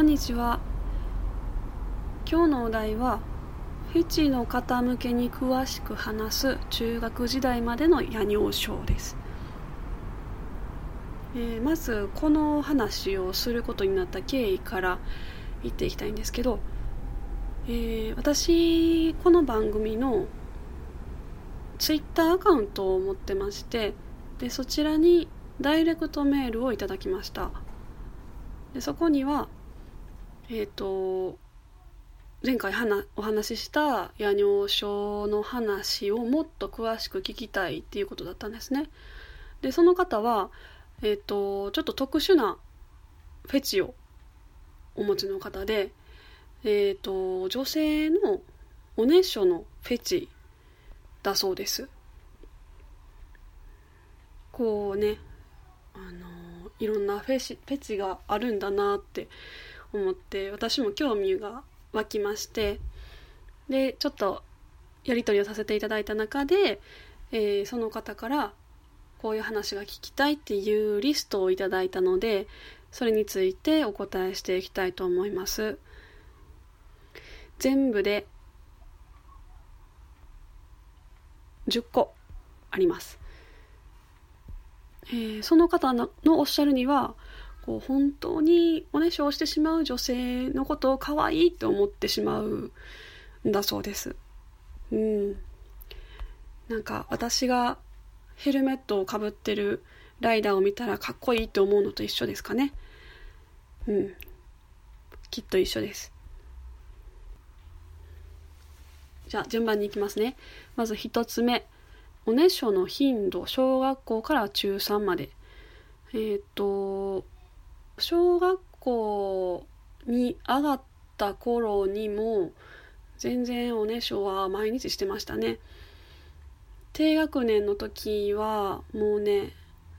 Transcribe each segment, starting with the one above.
こんにちは。今日のお題はフェチの方向けに詳しく話す中学時代までの夜尿症です、えー、まずこの話をすることになった経緯から言っていきたいんですけど、えー、私この番組のツイッターアカウントを持ってましてでそちらにダイレクトメールをいただきました。でそこにはえっ、ー、と前回はなお話しした夜尿症の話をもっと詳しく聞きたいっていうことだったんですね。でその方はえ、ー、とちょっと特殊なフェチをお持ちの方でえっ、ー、と女性のおねしょのフェチだそうです。こうねあのいろんなフェチフェチがあるんだなって思って私も興味が湧きましてでちょっとやり取りをさせていただいた中で、えー、その方からこういう話が聞きたいっていうリストをいただいたのでそれについてお答えしていきたいと思います。全部で10個あります、えー、その方のおっしゃるにはこう本当におねしょをしてしまう女性のことを可愛いって思ってしまうんだそうです。うん。なんか私がヘルメットをかぶってるライダーを見たらかっこいいって思うのと一緒ですかね。うん。きっと一緒です。じゃあ順番に行きますね。まず一つ目。おねしょの頻度、小学校から中3まで。えっ、ー、と、小学校に上がった頃にも全然おねしょは毎日してましたね。低学年の時はもうね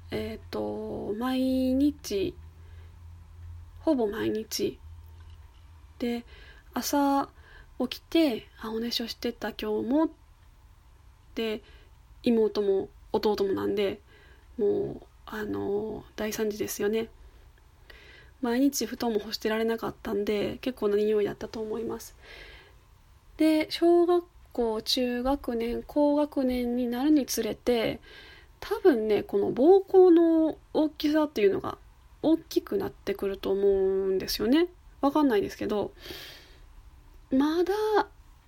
えっ、ー、と毎日ほぼ毎日。で朝起きて「あおねしょしてた今日も」で妹も弟もなんでもうあの大惨事ですよね。毎日布団も干してられなかったんで結構な匂いだったと思います。で小学校中学年高学年になるにつれて多分ねこの膀胱の大きさっていうのが大きくなってくると思うんですよね。わかんないですけどまだ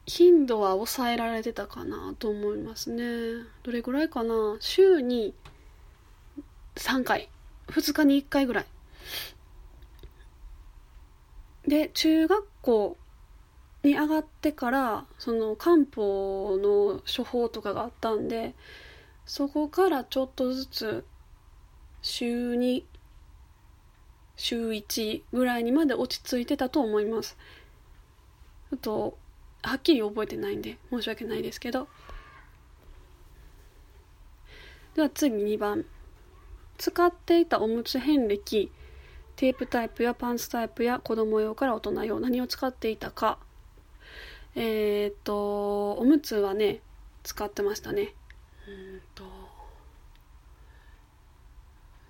頻度は抑えられてたかなと思いますね。どれぐらいかな？週に3回。2日に1回ぐらい。で中学校に上がってからその漢方の処方とかがあったんでそこからちょっとずつ週2週1ぐらいにまで落ち着いてたと思います。ちょっとはっきり覚えてないんで申し訳ないですけど。では次2番。使っていたおむつ遍歴。テープタイプやパンツタイプや子供用から大人用何を使っていたか。えっ、とおむつはね使ってましたね。うんと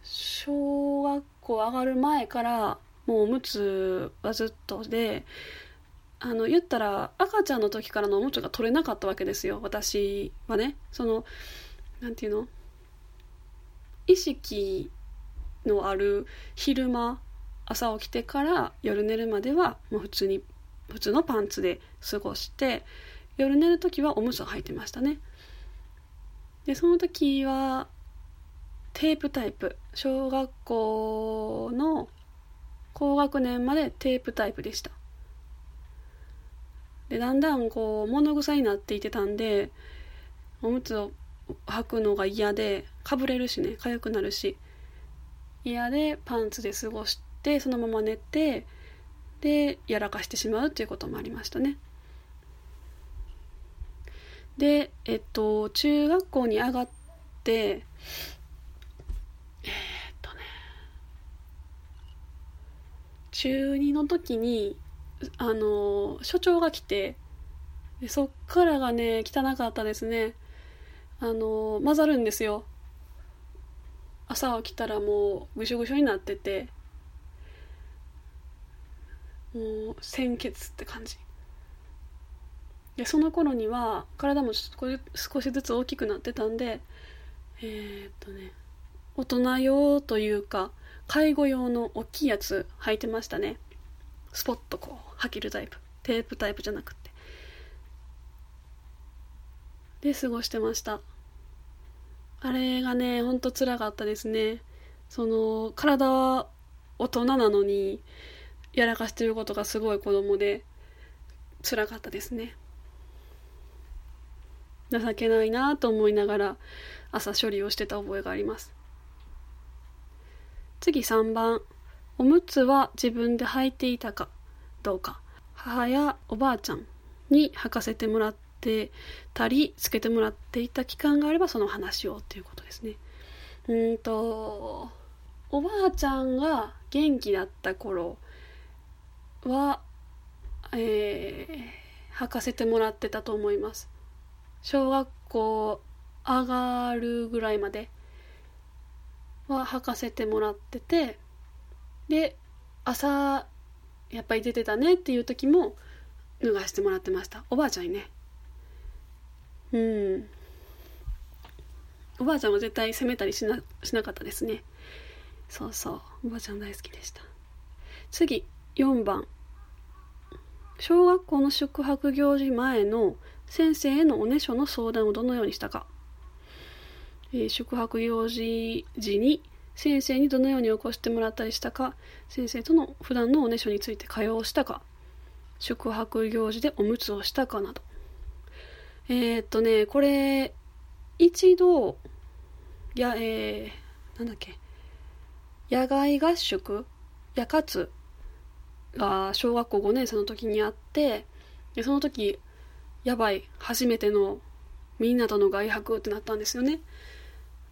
小学校上がる前からもうおむつはずっとであの言ったら赤ちゃんの時からのおむつが取れなかったわけですよ私はね。そのなんていうの？意識のある昼間朝起きてから夜寝るまではもう普通に普通のパンツで過ごして夜寝る時はおむつを履いてましたね。でその時はテープタイプ小学校の高学年までテープタイプでした。でだんだんこう物臭になっていてたんでおむつを履くのが嫌でかぶれるしね痒くなるし嫌でパンツで過ごしてそのまま寝てでやらかしてしまうっていうこともありましたね。でえっと中学校に上がってえー、っとね中2の時にあの所長が来てでそっからがね汚かったですね。あの混ざるんですよ。朝起きたらもうぐしょぐしょになっててもう鮮血って感じ。でその頃には体も少しずつ大きくなってたんでえー、っとね大人用というか介護用の大きいやつ履いてましたね。スポッとこう履けるタイプ。テープタイプじゃなくて。で過ごしてました。あれがねほんとつらかったですね。その体は大人なのにやらかしてることがすごい子供で辛かったですね。情けないなと思いながら朝処理をしてた覚えがあります。次3番。おむつは自分で履いていたかどうか。母やおばあちゃんに履かせてもらってたりつけてもらっていた期間があればその話をっていうことですね。うんとおばあちゃんが元気だった頃はえー、履かせてもらってたと思います。小学校上がるぐらいまでは履かせてもらっててで朝やっぱり出てたねっていう時も脱がしてもらってました。おばあちゃんにね。うん。おばあちゃんは絶対責めたりしなしなかったですね。そうそう。おばあちゃん大好きでした。次4番。小学校の宿泊行事前の先生へのおねしょの相談をどのようにしたか、えー、宿泊行事時に先生にどのように起こしてもらったりしたか。先生との普段のおねしょについて会話をしたか。宿泊行事でおむつをしたかなど。えー、っとねこれ一度やえー、なんだっけ野外合宿やかつが小学校5年生の時にあってでその時やばい初めてのみんなとの外泊ってなったんですよね。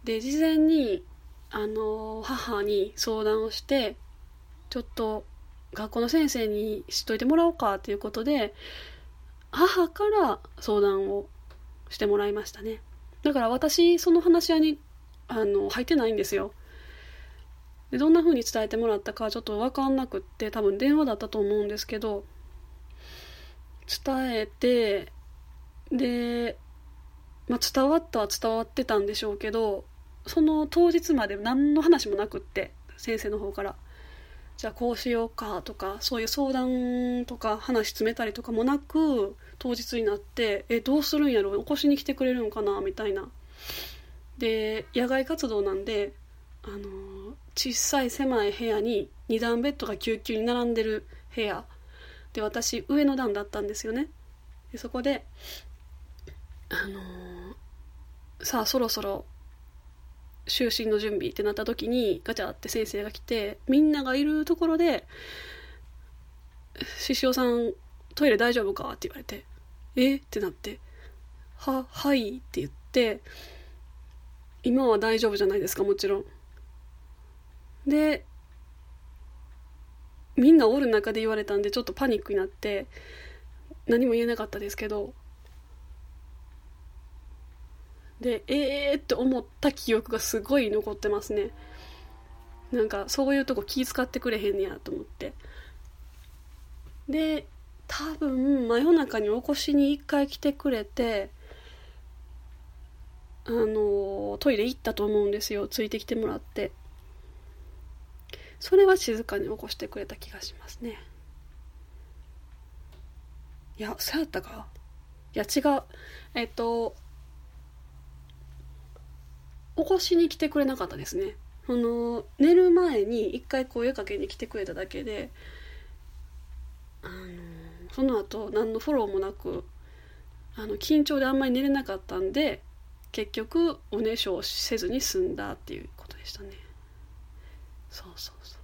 で事前にあの母に相談をしてちょっと学校の先生に知っといてもらおうかということで母から相談をしてもらいましたね。だから私その話し合いにあの入ってないんですよ。でどんな風に伝えてもらったかちょっと分かんなくって多分電話だったと思うんですけど伝えてで、まあ、伝わったは伝わってたんでしょうけどその当日まで何の話もなくって先生の方から。じゃあこうしようかとかそういう相談とか話詰めたりとかもなく当日になってえどうするんやろ？起こしに来てくれるんかな？みたいな。で野外活動なんであの小さい狭い部屋に2段ベッドが救急に並んでる部屋。で私上の段だったんですよね。でそこであの、さあそろそろ就寝の準備ってなった時にガチャって先生が来てみんながいるところで「獅子王さんトイレ大丈夫か?」って言われて「え？っ?」ってなって「ははい」って言って今は大丈夫じゃないですか？もちろん。でみんなおる中で言われたんでちょっとパニックになって何も言えなかったですけどでええー、って思った記憶がすごい残ってますね。なんかそういうとこ気遣ってくれへんねやと思って。で多分真夜中に起こしに一回来てくれてあのトイレ行ったと思うんですよ。ついてきてもらって。それは静かに起こしてくれた気がしますね。いやそうやったか。いや違う。えっと起こしに来てくれなかったですね。その寝る前に一回声かけに来てくれただけであのその後何のフォローもなくあの緊張であんまり寝れなかったんで結局おねしょをせずに済んだっていうことでしたね。そうそうそ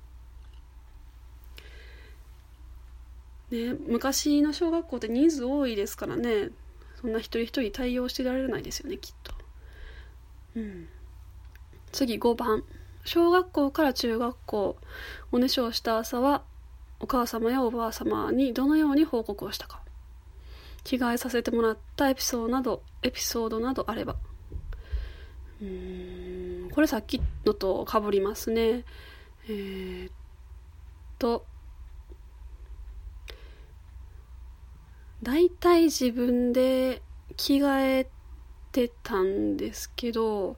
う。ね昔の小学校って人数多いですからね。そんな一人一人対応してられないですよねきっと。うん。次5番小学校から中学校おねしょをした朝はお母様やおばあ様にどのように報告をしたか。着替えさせてもらったエピソードなどエピソードなどあれば。うんこれさっきのとかぶりますね。えー、っと大体自分で着替えてたんですけど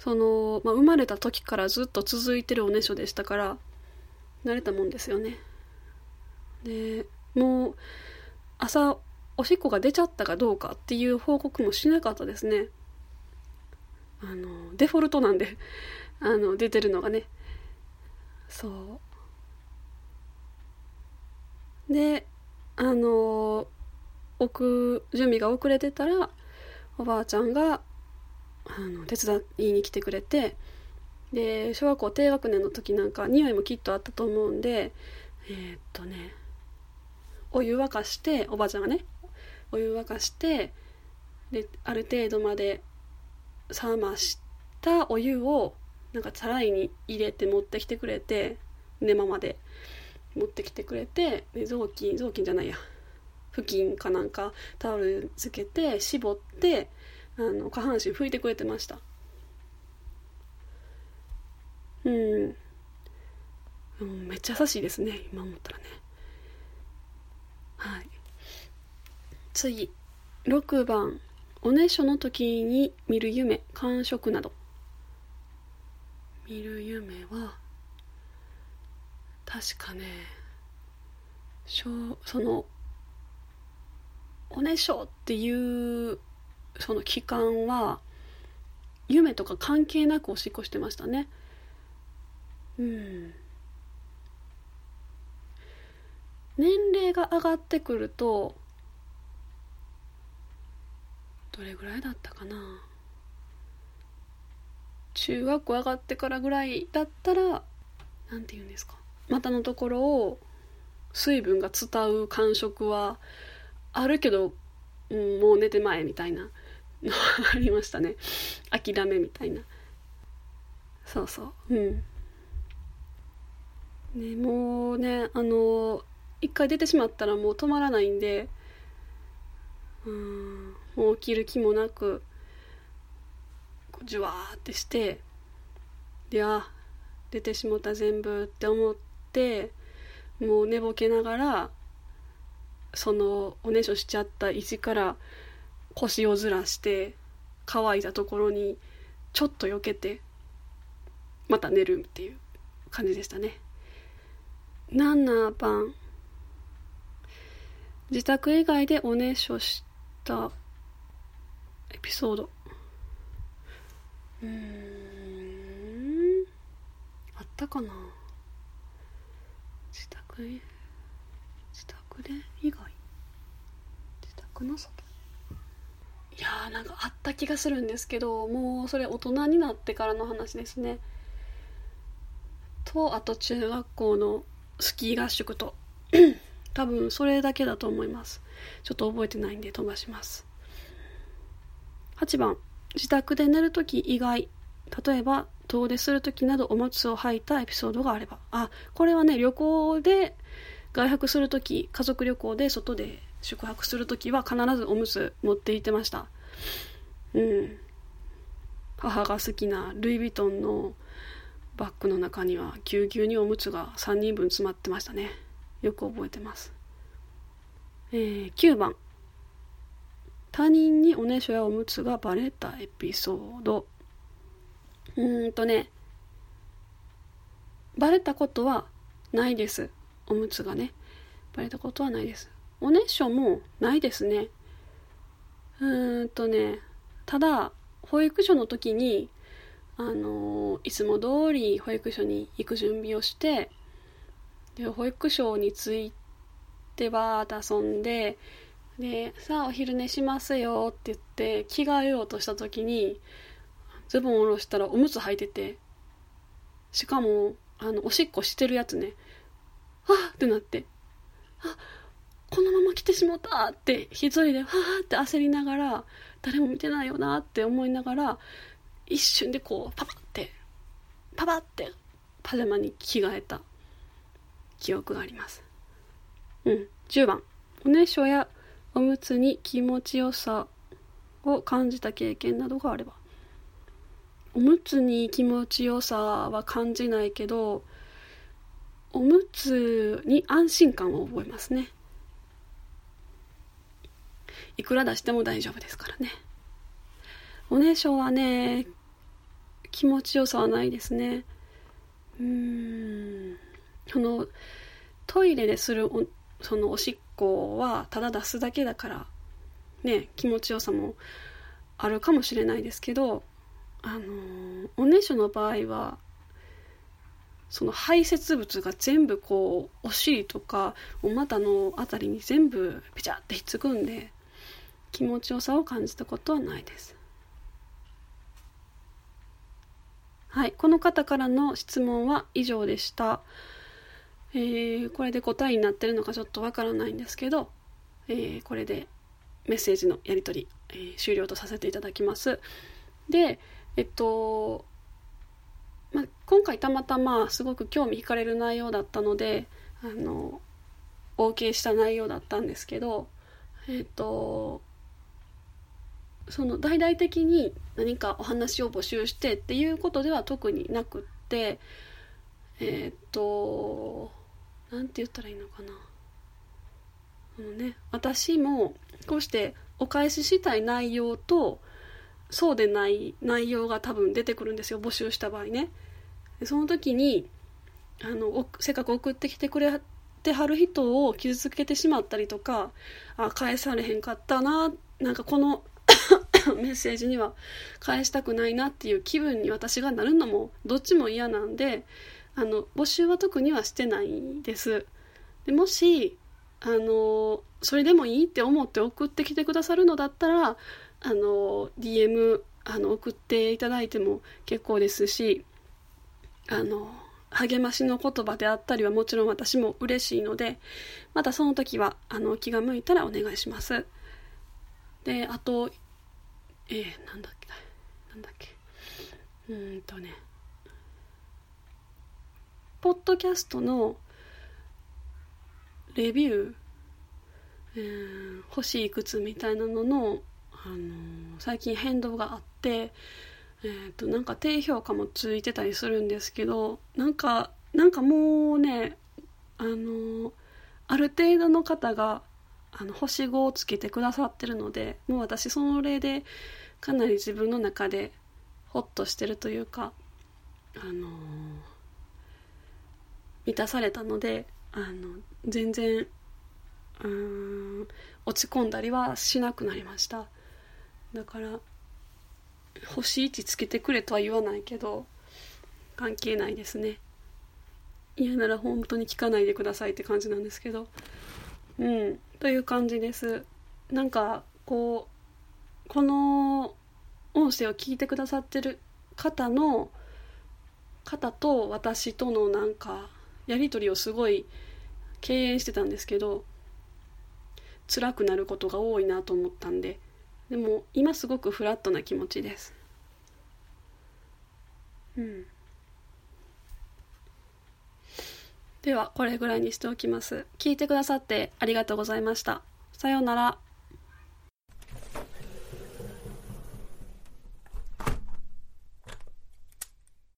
その、まあ、生まれた時からずっと続いてるおねしょでしたから慣れたもんですよね。でもう朝おしっこが出ちゃったかどうかっていう報告もしなかったですね。あのデフォルトなんで あの出てるのがね。そう。であの置く準備が遅れてたらおばあちゃんがあの手伝いに来てくれてで小学校低学年の時なんか匂いもきっとあったと思うんでえー、っとねお湯沸かしておばあちゃんがねお湯沸かしてである程度まで冷ましたお湯をなんかさらいに入れて持ってきてくれて寝間まで持ってきてくれてで雑巾雑巾じゃないや布巾かなんかタオルつけて絞ってあの下半身拭いてくれてました。うん、うん、めっちゃ優しいですね今思ったらね。はい。次。6番。おねしょの時に見る夢感触など。見る夢は確かねそのおねしょっていうその期間は夢とか関係なくおしっこしてましたね。うん。年齢が上がってくるとどれぐらいだったかな。中学校上がってからぐらいだったら何て言うんですか。股のところを水分が伝う感触はあるけど、うん、もう寝てまえみたいな。の ありましたね。諦めみたいな。そうそう。うん。ねもうねあの一回出てしまったらもう止まらないんで。うん。もう起きる気もなくこうジュワーってして。であ出てしもた全部って思ってもう寝ぼけながらそのおねしょしちゃった石から腰をずらして乾いたところにちょっと避けてまた寝るっていう感じでしたね。7番自宅以外でおねしょしたエピソードうんあったかな自宅自宅で以外？自宅の外いやーなんかあった気がするんですけどもうそれ大人になってからの話ですね。とあと中学校のスキー合宿と。多分それだけだと思います。ちょっと覚えてないんで飛ばします。8番。自宅で寝るとき以外。例えば遠出する時などおむつを履いたエピソードがあれば。あこれはね旅行で外泊する時家族旅行で外で宿泊する時は必ずおむつ持って行ってました。うん。母が好きなルイ・ヴィトンのバッグの中にはぎゅうぎゅうにおむつが3人分詰まってましたね。よく覚えてます。えー、9番。他人におねしょやおむつがバレたエピソード。うーんとね。バレたことはないです。おむつがねバレたことはないです。おねしょもないですね。うーんとねただ保育所の時にあの、いつも通り保育所に行く準備をしてで保育所に着いてバーッと遊んででさあお昼寝しますよって言って着替えようとした時にズボン下ろしたらおむつ履いててしかもあのおしっこしてるやつね。あってなって。あこのまま来てしもたって一人でわーって焦りながら誰も見てないよなって思いながら一瞬でこうパパってパパってパジャマに着替えた。記憶があります。うん。10番。おねしょやおむつに気持ちよさを感じた経験などがあれば。おむつに気持ちよさは感じないけどおむつに安心感を覚えますね。いくら出しても大丈夫ですからね。おねしょはね。気持ちよさはないですね。うん。そのトイレでするおそのおしっこはただ出すだけだからね気持ちよさもあるかもしれないですけどあのおねしょの場合はその排泄物が全部こうお尻とかお股の辺りに全部ピチャってひっつくんで気持ちよさを感じたことはないです。はいこの方からの質問は以上でした。えー、これで答えになってるのかちょっとわからないんですけど、えー、これでメッセージのやり取り、えー、終了とさせていただきます。でえっとまあ、今回たまたますごく興味惹かれる内容だったのであのお受けした内容だったんですけどえっ、とその大々的に何かお話を募集してっていうことでは特になくってえっ、と何て言ったらいいのかな。あのね私もこうしてお返ししたい内容とそうでない内容が多分出てくるんですよ募集した場合ね。その時にあのせっかく送ってきてくれてはる人を傷つけてしまったりとかあ返されへんかったななんかこの メッセージには返したくないなっていう気分に私がなるのもどっちも嫌なんであの募集は特にはしてないです。でもしあのそれでもいいって思って送ってきてくださるのだったらあの DM あの送っていただいても結構ですしあの励ましの言葉であったりはもちろん私も嬉しいのでまたその時はあの気が向いたらお願いします。であとえー、なんだっけなんだっけうんとねポッドキャストのレビュー、えー、星いくつみたいなののあのー、最近変動があって、えーと、なんか低評価もついてたりするんですけどなんかなんかもうねあのー、ある程度の方があの星5をつけてくださってるのでもう私その例でかなり自分の中でホッとしてるというかあのー、満たされたのであの全然うん落ち込んだりはしなくなりました。だから星1つけてくれとは言わないけど関係ないですね。嫌なら本当に聞かないでくださいって感じなんですけど。うんという感じです。なんかこうこの音声を聞いてくださってる方の方と私とのなんかやり取りをすごい敬遠してたんですけど辛くなることが多いなと思ったんででも今すごくフラットな気持ちです。うん。ではこれぐらいにしておきます。聞いてくださってありがとうございました。さようなら。